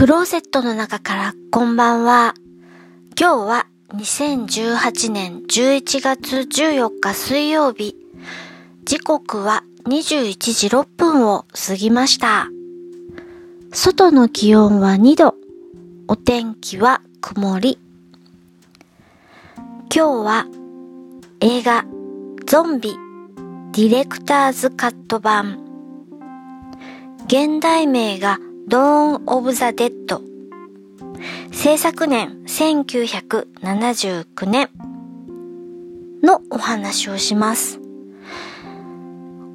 クローゼットの中からこんばんは。今日は2018年11月14日水曜日。時刻は21時6分を過ぎました。外の気温は2度。お天気は曇り。今日は映画ゾンビディレクターズカット版現代名がドーン・オブ・ザ・デッド制作年1979年のお話をします。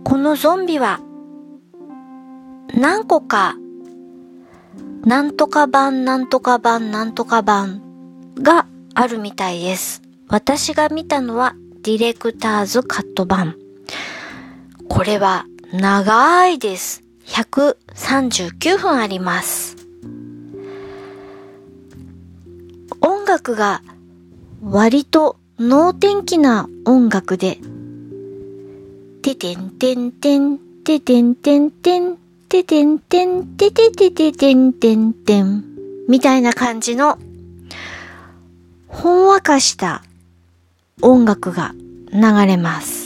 このゾンビは何個かなんとか版なんとか版なんとか版があるみたいです。私が見たのはディレクターズカット版。これは長いです。139分あります。音楽が割と能天気な音楽で、ててんてんてん、ててんてんてん、ててんてん、てててててんてんてん、みたいな感じの、ほんわかした音楽が流れます。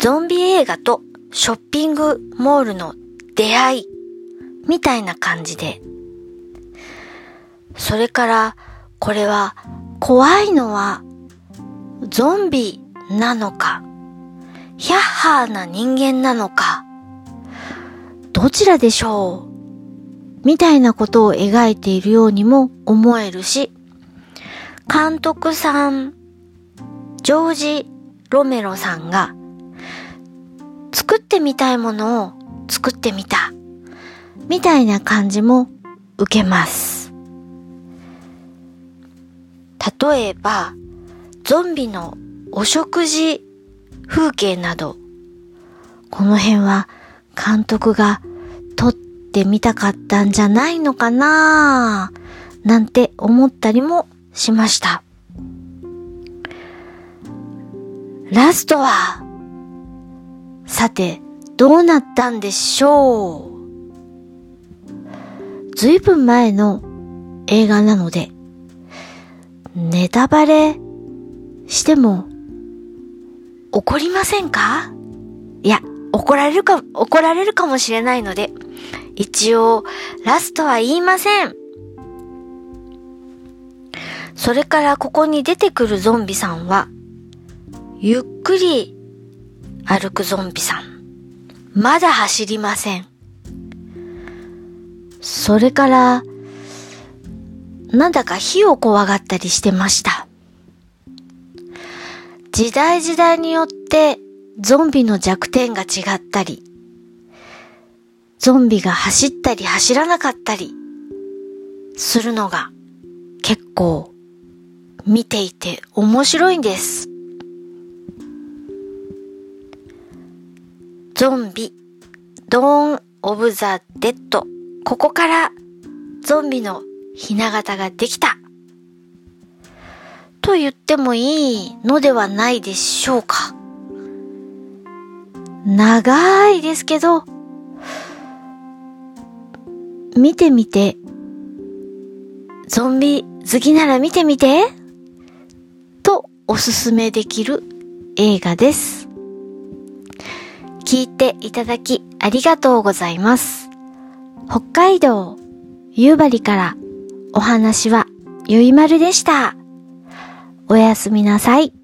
ゾンビ映画とショッピングモールの出会いみたいな感じで。それからこれは怖いのはゾンビなのか、ヒャッハーな人間なのか、どちらでしょうみたいなことを描いているようにも思えるし、監督さん、ジョージ・ロメロさんが作ってみたいものを作ってみた。みたいな感じも受けます。例えば、ゾンビのお食事風景など、この辺は監督が撮ってみたかったんじゃないのかななんて思ったりもしました。ラストは、さて、どうなったんでしょう？ずいぶん前の映画なので、ネタバレしても怒りませんか？いや、怒られるか、怒られるかもしれないので、一応、ラストは言いません。それからここに出てくるゾンビさんは、ゆっくり歩くゾンビさん。まだ走りません。それから、なんだか火を怖がったりしてました。時代時代によってゾンビの弱点が違ったり、ゾンビが走ったり走らなかったりするのが結構見ていて面白いんです。ゾンビ、ドーン・オブ・ザ・デッド。ここからゾンビのひな形ができた。と言ってもいいのではないでしょうか。長いですけど、見てみて、ゾンビ好きなら見てみて、とおすすめできる映画です。聞いていただきありがとうございます。北海道夕張からお話はゆいまるでした。おやすみなさい。